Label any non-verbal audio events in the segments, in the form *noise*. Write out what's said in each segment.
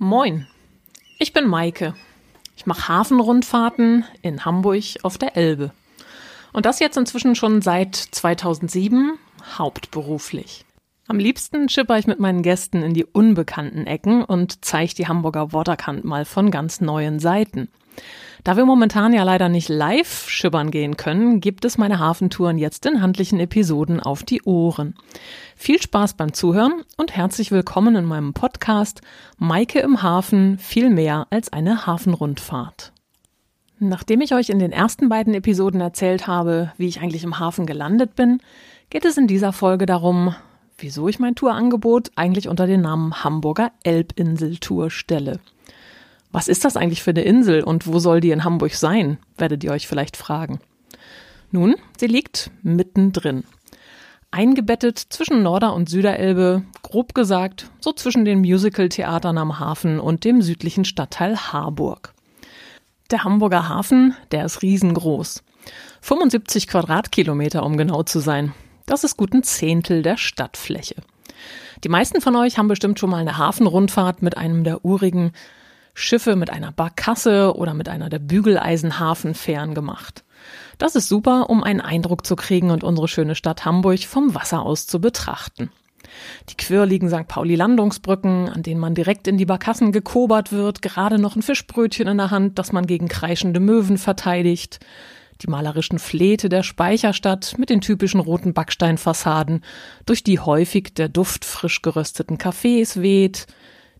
Moin, ich bin Maike. Ich mache Hafenrundfahrten in Hamburg auf der Elbe. Und das jetzt inzwischen schon seit 2007 hauptberuflich. Am liebsten schipper ich mit meinen Gästen in die unbekannten Ecken und zeige die Hamburger Waterkant mal von ganz neuen Seiten. Da wir momentan ja leider nicht live schippern gehen können, gibt es meine Hafentouren jetzt in handlichen Episoden auf die Ohren. Viel Spaß beim Zuhören und herzlich willkommen in meinem Podcast Maike im Hafen viel mehr als eine Hafenrundfahrt. Nachdem ich euch in den ersten beiden Episoden erzählt habe, wie ich eigentlich im Hafen gelandet bin, geht es in dieser Folge darum, wieso ich mein Tourangebot eigentlich unter den Namen Hamburger Elbinsel-Tour stelle. Was ist das eigentlich für eine Insel und wo soll die in Hamburg sein, werdet ihr euch vielleicht fragen. Nun, sie liegt mittendrin. Eingebettet zwischen Norder- und Süderelbe, grob gesagt, so zwischen den Musical-Theatern am Hafen und dem südlichen Stadtteil Harburg. Der Hamburger Hafen, der ist riesengroß. 75 Quadratkilometer, um genau zu sein. Das ist gut ein Zehntel der Stadtfläche. Die meisten von euch haben bestimmt schon mal eine Hafenrundfahrt mit einem der urigen Schiffe mit einer Barkasse oder mit einer der Bügeleisenhafenfähren gemacht. Das ist super, um einen Eindruck zu kriegen und unsere schöne Stadt Hamburg vom Wasser aus zu betrachten. Die quirligen St. Pauli-Landungsbrücken, an denen man direkt in die Barkassen gekobert wird, gerade noch ein Fischbrötchen in der Hand, das man gegen kreischende Möwen verteidigt. Die malerischen Fläte der Speicherstadt mit den typischen roten Backsteinfassaden, durch die häufig der Duft frisch gerösteten Kaffees weht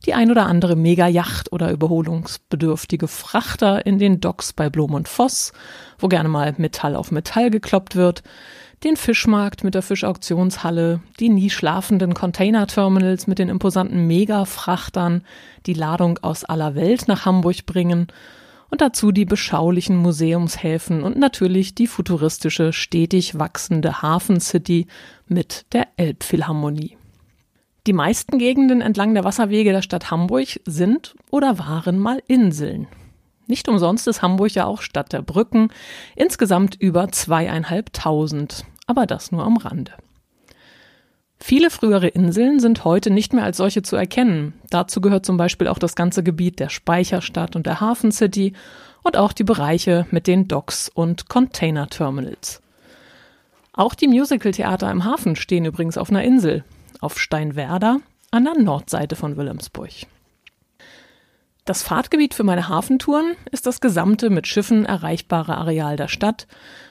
die ein oder andere Mega-Yacht oder überholungsbedürftige Frachter in den Docks bei Blom und Voss, wo gerne mal Metall auf Metall gekloppt wird, den Fischmarkt mit der Fischauktionshalle, die nie schlafenden Containerterminals mit den imposanten Mega-Frachtern, die Ladung aus aller Welt nach Hamburg bringen und dazu die beschaulichen Museumshäfen und natürlich die futuristische, stetig wachsende Hafencity mit der Elbphilharmonie. Die meisten Gegenden entlang der Wasserwege der Stadt Hamburg sind oder waren mal Inseln. Nicht umsonst ist Hamburg ja auch Stadt der Brücken, insgesamt über zweieinhalbtausend, aber das nur am Rande. Viele frühere Inseln sind heute nicht mehr als solche zu erkennen. Dazu gehört zum Beispiel auch das ganze Gebiet der Speicherstadt und der Hafencity und auch die Bereiche mit den Docks und Container-Terminals. Auch die Musical-Theater im Hafen stehen übrigens auf einer Insel, auf Steinwerder an der Nordseite von Wilhelmsburg. Das Fahrtgebiet für meine Hafentouren ist das gesamte mit Schiffen erreichbare Areal der Stadt.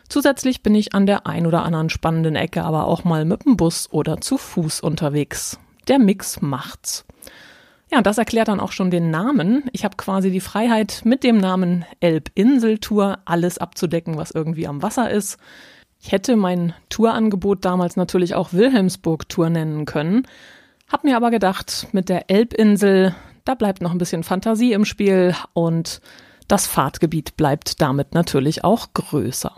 Zusätzlich bin ich an der ein oder anderen spannenden Ecke aber auch mal mit dem Bus oder zu Fuß unterwegs. Der Mix macht's. Ja, das erklärt dann auch schon den Namen. Ich habe quasi die Freiheit, mit dem Namen Elbinseltour alles abzudecken, was irgendwie am Wasser ist. Ich hätte mein Tourangebot damals natürlich auch Wilhelmsburg-Tour nennen können, hab mir aber gedacht, mit der Elbinsel, da bleibt noch ein bisschen Fantasie im Spiel und das Fahrtgebiet bleibt damit natürlich auch größer.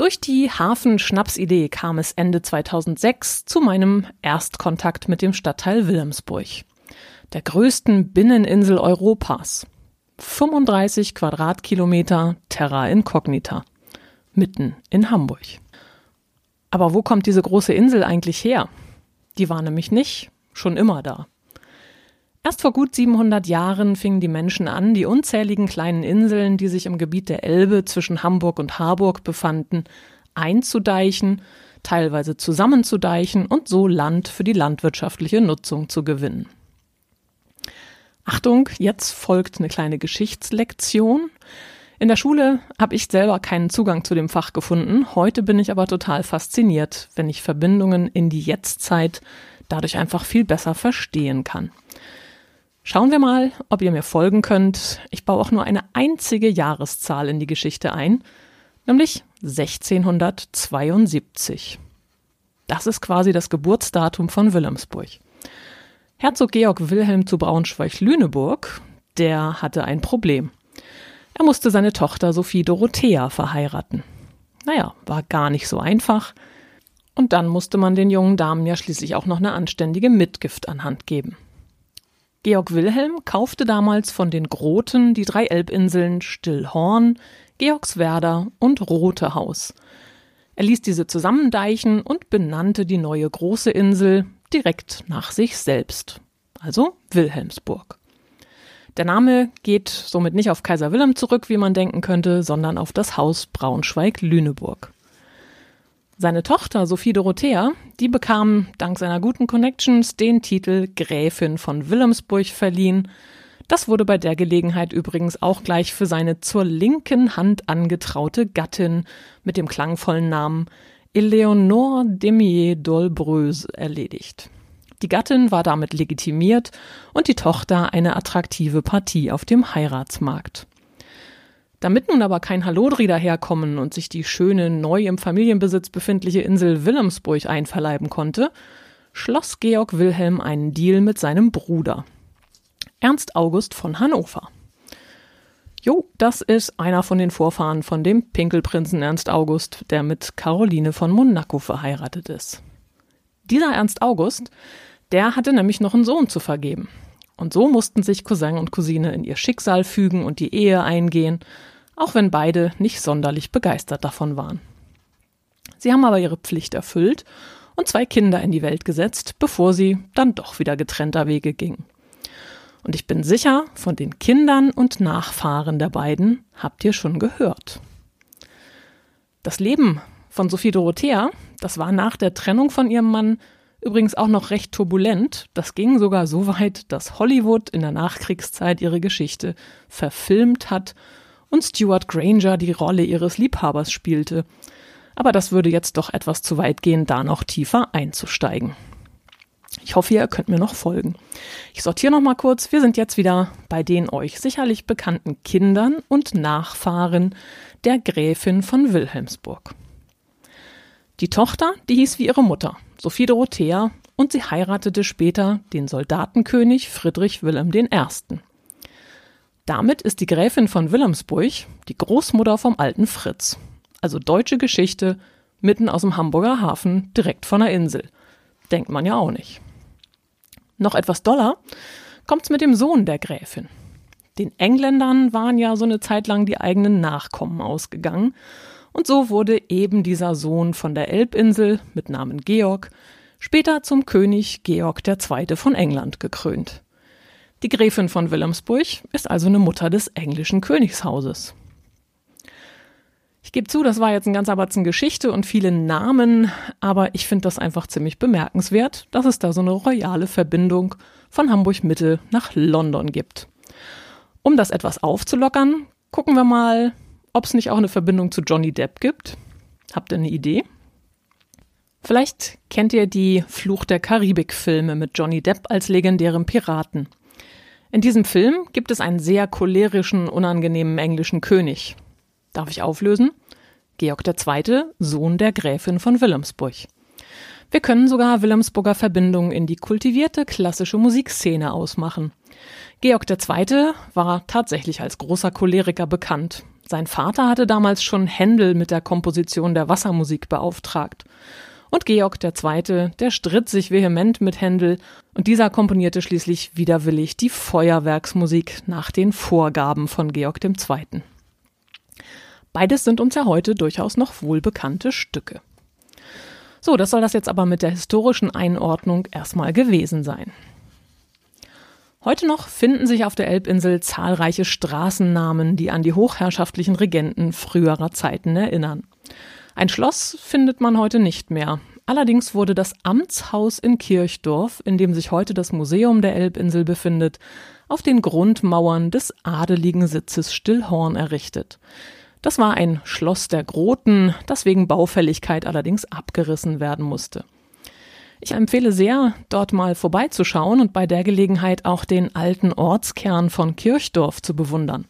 Durch die Hafen-Schnaps-Idee kam es Ende 2006 zu meinem Erstkontakt mit dem Stadtteil Wilhelmsburg, der größten Binneninsel Europas. 35 Quadratkilometer Terra Incognita mitten in Hamburg. Aber wo kommt diese große Insel eigentlich her? Die war nämlich nicht schon immer da. Erst vor gut 700 Jahren fingen die Menschen an, die unzähligen kleinen Inseln, die sich im Gebiet der Elbe zwischen Hamburg und Harburg befanden, einzudeichen, teilweise zusammenzudeichen und so Land für die landwirtschaftliche Nutzung zu gewinnen. Achtung, jetzt folgt eine kleine Geschichtslektion. In der Schule habe ich selber keinen Zugang zu dem Fach gefunden. Heute bin ich aber total fasziniert, wenn ich Verbindungen in die Jetztzeit dadurch einfach viel besser verstehen kann. Schauen wir mal, ob ihr mir folgen könnt. Ich baue auch nur eine einzige Jahreszahl in die Geschichte ein, nämlich 1672. Das ist quasi das Geburtsdatum von Wilhelmsburg. Herzog Georg Wilhelm zu Braunschweig-Lüneburg, der hatte ein Problem. Er musste seine Tochter Sophie Dorothea verheiraten. Naja, war gar nicht so einfach. Und dann musste man den jungen Damen ja schließlich auch noch eine anständige Mitgift an Hand geben. Georg Wilhelm kaufte damals von den Groten die drei Elbinseln Stillhorn, Georgswerder und Rotehaus. Er ließ diese zusammendeichen und benannte die neue große Insel direkt nach sich selbst, also Wilhelmsburg. Der Name geht somit nicht auf Kaiser Wilhelm zurück, wie man denken könnte, sondern auf das Haus Braunschweig-Lüneburg. Seine Tochter Sophie Dorothea, die bekam dank seiner guten Connections den Titel Gräfin von Wilhelmsburg verliehen. Das wurde bei der Gelegenheit übrigens auch gleich für seine zur linken Hand angetraute Gattin mit dem klangvollen Namen Eleonore Demier d'Olbreuse erledigt. Die Gattin war damit legitimiert und die Tochter eine attraktive Partie auf dem Heiratsmarkt. Damit nun aber kein Hallodri daherkommen und sich die schöne, neu im Familienbesitz befindliche Insel Wilhelmsburg einverleiben konnte, schloss Georg Wilhelm einen Deal mit seinem Bruder. Ernst August von Hannover. Jo, das ist einer von den Vorfahren von dem Pinkelprinzen Ernst August, der mit Caroline von Monaco verheiratet ist. Dieser Ernst August, der hatte nämlich noch einen Sohn zu vergeben. Und so mussten sich Cousin und Cousine in ihr Schicksal fügen und die Ehe eingehen, auch wenn beide nicht sonderlich begeistert davon waren. Sie haben aber ihre Pflicht erfüllt und zwei Kinder in die Welt gesetzt, bevor sie dann doch wieder getrennter Wege gingen. Und ich bin sicher, von den Kindern und Nachfahren der beiden habt ihr schon gehört. Das Leben von Sophie Dorothea, das war nach der Trennung von ihrem Mann übrigens auch noch recht turbulent. Das ging sogar so weit, dass Hollywood in der Nachkriegszeit ihre Geschichte verfilmt hat und Stuart Granger die Rolle ihres Liebhabers spielte. Aber das würde jetzt doch etwas zu weit gehen, da noch tiefer einzusteigen. Ich hoffe, ihr könnt mir noch folgen. Ich sortiere noch mal kurz. Wir sind jetzt wieder bei den euch sicherlich bekannten Kindern und Nachfahren der Gräfin von Wilhelmsburg. Die Tochter, die hieß wie ihre Mutter, Sophie Dorothea, und sie heiratete später den Soldatenkönig Friedrich Wilhelm I. Damit ist die Gräfin von Wilhelmsburg die Großmutter vom alten Fritz. Also deutsche Geschichte mitten aus dem Hamburger Hafen, direkt von der Insel. Denkt man ja auch nicht. Noch etwas doller kommt's mit dem Sohn der Gräfin. Den Engländern waren ja so eine Zeit lang die eigenen Nachkommen ausgegangen. Und so wurde eben dieser Sohn von der Elbinsel mit Namen Georg später zum König Georg II. von England gekrönt. Die Gräfin von Wilhelmsburg ist also eine Mutter des englischen Königshauses. Ich gebe zu, das war jetzt ein ganzer Batzen Geschichte und viele Namen, aber ich finde das einfach ziemlich bemerkenswert, dass es da so eine royale Verbindung von Hamburg Mitte nach London gibt. Um das etwas aufzulockern, gucken wir mal, ob es nicht auch eine Verbindung zu Johnny Depp gibt. Habt ihr eine Idee? Vielleicht kennt ihr die Fluch der Karibik-Filme mit Johnny Depp als legendärem Piraten. In diesem Film gibt es einen sehr cholerischen, unangenehmen englischen König. Darf ich auflösen? Georg II., Sohn der Gräfin von Wilhelmsburg. Wir können sogar Wilhelmsburger Verbindungen in die kultivierte klassische Musikszene ausmachen. Georg II. war tatsächlich als großer Choleriker bekannt. Sein Vater hatte damals schon Händel mit der Komposition der Wassermusik beauftragt. Und Georg II., der stritt sich vehement mit Händel und dieser komponierte schließlich widerwillig die Feuerwerksmusik nach den Vorgaben von Georg II. Beides sind uns ja heute durchaus noch wohlbekannte Stücke. So, das soll das jetzt aber mit der historischen Einordnung erstmal gewesen sein. Heute noch finden sich auf der Elbinsel zahlreiche Straßennamen, die an die hochherrschaftlichen Regenten früherer Zeiten erinnern. Ein Schloss findet man heute nicht mehr. Allerdings wurde das Amtshaus in Kirchdorf, in dem sich heute das Museum der Elbinsel befindet, auf den Grundmauern des adeligen Sitzes Stillhorn errichtet. Das war ein Schloss der Groten, das wegen Baufälligkeit allerdings abgerissen werden musste. Ich empfehle sehr, dort mal vorbeizuschauen und bei der Gelegenheit auch den alten Ortskern von Kirchdorf zu bewundern.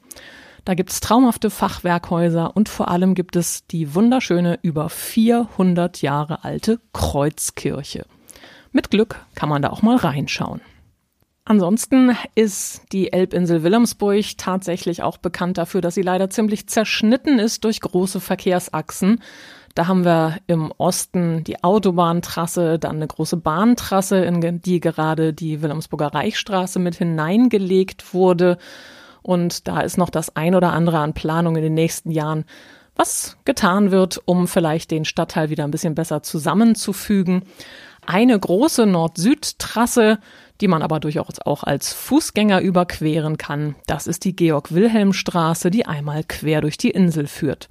Da gibt's traumhafte Fachwerkhäuser und vor allem gibt es die wunderschöne, über 400 Jahre alte Kreuzkirche. Mit Glück kann man da auch mal reinschauen. Ansonsten ist die Elbinsel Wilhelmsburg tatsächlich auch bekannt dafür, dass sie leider ziemlich zerschnitten ist durch große Verkehrsachsen. Da haben wir im Osten die Autobahntrasse, dann eine große Bahntrasse, in die gerade die Wilhelmsburger Reichsstraße mit hineingelegt wurde. Und da ist noch das ein oder andere an Planung in den nächsten Jahren, was getan wird, um vielleicht den Stadtteil wieder ein bisschen besser zusammenzufügen. Eine große Nord-Süd-Trasse, die man aber durchaus auch als Fußgänger überqueren kann. Das ist die Georg-Wilhelm-Straße, die einmal quer durch die Insel führt.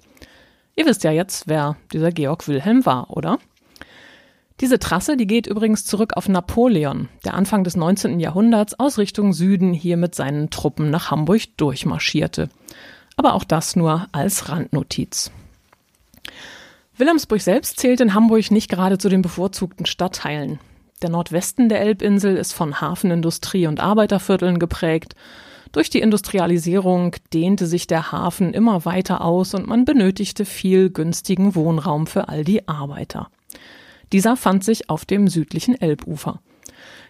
Ihr wisst ja jetzt, wer dieser Georg Wilhelm war, oder? Diese Trasse, die geht übrigens zurück auf Napoleon, der Anfang des 19. Jahrhunderts aus Richtung Süden hier mit seinen Truppen nach Hamburg durchmarschierte. Aber auch das nur als Randnotiz. Wilhelmsburg selbst zählt in Hamburg nicht gerade zu den bevorzugten Stadtteilen. Der Nordwesten der Elbinsel ist von Hafenindustrie und Arbeitervierteln geprägt. Durch die Industrialisierung dehnte sich der Hafen immer weiter aus und man benötigte viel günstigen Wohnraum für all die Arbeiter. Dieser fand sich auf dem südlichen Elbufer.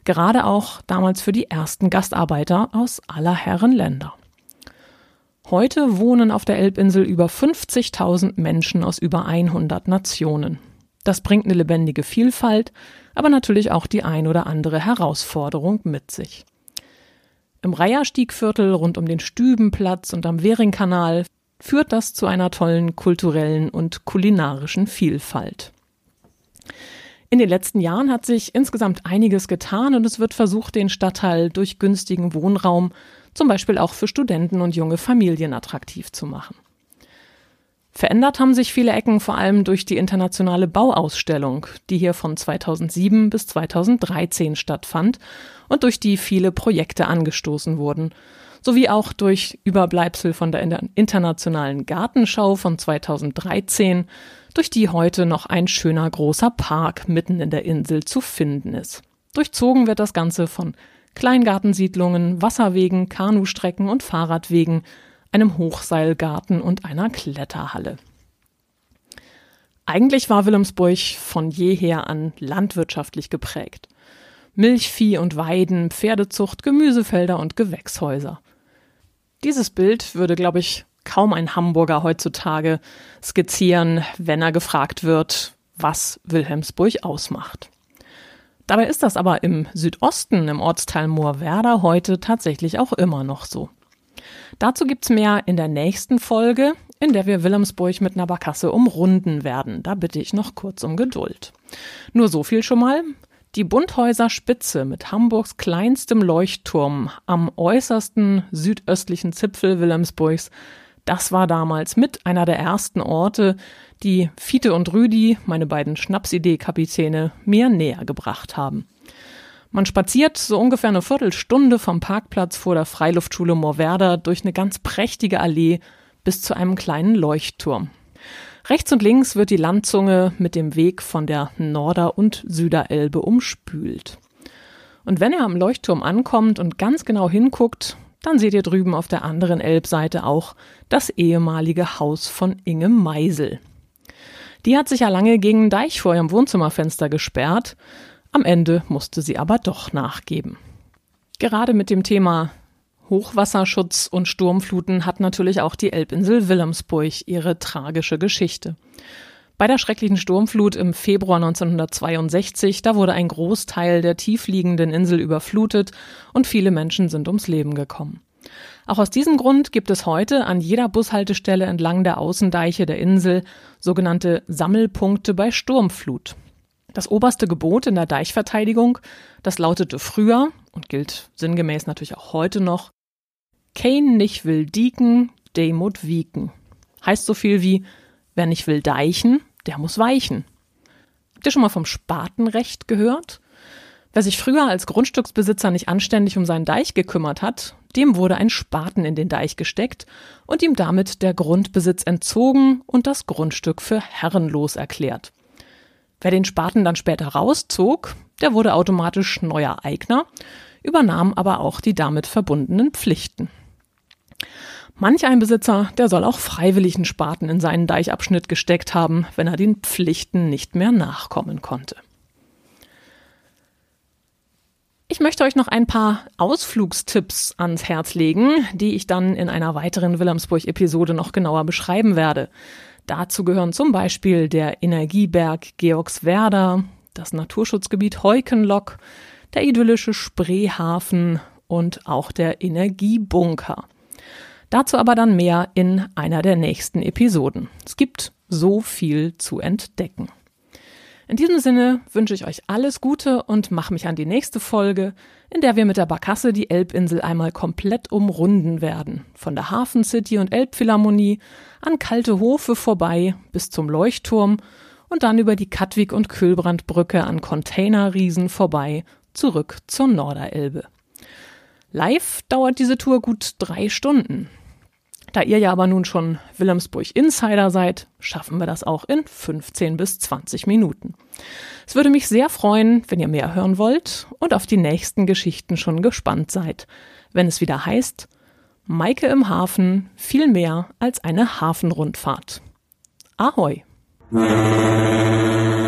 Gerade auch damals für die ersten Gastarbeiter aus aller Herren Länder. Heute wohnen auf der Elbinsel über 50.000 Menschen aus über 100 Nationen. Das bringt eine lebendige Vielfalt, aber natürlich auch die ein oder andere Herausforderung mit sich. Im Reiherstiegviertel rund um den Stübenplatz und am Weringkanal führt das zu einer tollen kulturellen und kulinarischen Vielfalt. In den letzten Jahren hat sich insgesamt einiges getan und es wird versucht, den Stadtteil durch günstigen Wohnraum zum Beispiel auch für Studenten und junge Familien attraktiv zu machen. Verändert haben sich viele Ecken vor allem durch die internationale Bauausstellung, die hier von 2007 bis 2013 stattfand und durch die viele Projekte angestoßen wurden, sowie auch durch Überbleibsel von der internationalen Gartenschau von 2013, durch die heute noch ein schöner großer Park mitten in der Insel zu finden ist. Durchzogen wird das Ganze von Kleingartensiedlungen, Wasserwegen, Kanustrecken und Fahrradwegen, einem Hochseilgarten und einer Kletterhalle. Eigentlich war Wilhelmsburg von jeher an landwirtschaftlich geprägt. Milchvieh und Weiden, Pferdezucht, Gemüsefelder und Gewächshäuser. Dieses Bild würde, glaube ich, kaum ein Hamburger heutzutage skizzieren, wenn er gefragt wird, was Wilhelmsburg ausmacht. Dabei ist das aber im Südosten, im Ortsteil Moorwerder, heute tatsächlich auch immer noch so. Dazu gibt's mehr in der nächsten Folge, in der wir Wilhelmsburg mit Nabakasse umrunden werden. Da bitte ich noch kurz um Geduld. Nur so viel schon mal. Die Bunthäuser Spitze mit Hamburgs kleinstem Leuchtturm am äußersten südöstlichen Zipfel Wilhelmsburgs, das war damals mit einer der ersten Orte, die Fiete und Rüdi, meine beiden Schnapsidee-Kapitäne, mir näher gebracht haben. Man spaziert so ungefähr eine Viertelstunde vom Parkplatz vor der Freiluftschule Moorwerder durch eine ganz prächtige Allee bis zu einem kleinen Leuchtturm. Rechts und links wird die Landzunge mit dem Weg von der Norder- und Süderelbe umspült. Und wenn ihr am Leuchtturm ankommt und ganz genau hinguckt, dann seht ihr drüben auf der anderen Elbseite auch das ehemalige Haus von Inge Meisel. Die hat sich ja lange gegen einen Deich vor ihrem Wohnzimmerfenster gesperrt am Ende musste sie aber doch nachgeben. Gerade mit dem Thema Hochwasserschutz und Sturmfluten hat natürlich auch die Elbinsel Wilhelmsburg ihre tragische Geschichte. Bei der schrecklichen Sturmflut im Februar 1962, da wurde ein Großteil der tiefliegenden Insel überflutet und viele Menschen sind ums Leben gekommen. Auch aus diesem Grund gibt es heute an jeder Bushaltestelle entlang der Außendeiche der Insel sogenannte Sammelpunkte bei Sturmflut. Das oberste Gebot in der Deichverteidigung, das lautete früher und gilt sinngemäß natürlich auch heute noch, Kein nicht will dieken, Demut wieken. Heißt so viel wie, wer nicht will deichen, der muss weichen. Habt ihr schon mal vom Spatenrecht gehört? Wer sich früher als Grundstücksbesitzer nicht anständig um seinen Deich gekümmert hat, dem wurde ein Spaten in den Deich gesteckt und ihm damit der Grundbesitz entzogen und das Grundstück für herrenlos erklärt. Wer den Spaten dann später rauszog, der wurde automatisch neuer Eigner, übernahm aber auch die damit verbundenen Pflichten. Manch ein Besitzer, der soll auch freiwillig einen Spaten in seinen Deichabschnitt gesteckt haben, wenn er den Pflichten nicht mehr nachkommen konnte. Ich möchte euch noch ein paar Ausflugstipps ans Herz legen, die ich dann in einer weiteren Wilhelmsburg-Episode noch genauer beschreiben werde. Dazu gehören zum Beispiel der Energieberg Georgswerder, das Naturschutzgebiet Heukenlock, der idyllische Spreehafen und auch der Energiebunker. Dazu aber dann mehr in einer der nächsten Episoden. Es gibt so viel zu entdecken. In diesem Sinne wünsche ich euch alles Gute und mache mich an die nächste Folge, in der wir mit der Barkasse die Elbinsel einmal komplett umrunden werden. Von der Hafen City und Elbphilharmonie an kalte Hofe vorbei bis zum Leuchtturm und dann über die Katwig- und Kühlbrandbrücke an Containerriesen vorbei zurück zur Norderelbe. Live dauert diese Tour gut drei Stunden. Da ihr ja aber nun schon Wilhelmsburg Insider seid, schaffen wir das auch in 15 bis 20 Minuten. Es würde mich sehr freuen, wenn ihr mehr hören wollt und auf die nächsten Geschichten schon gespannt seid, wenn es wieder heißt, Maike im Hafen viel mehr als eine Hafenrundfahrt. Ahoi! *laughs*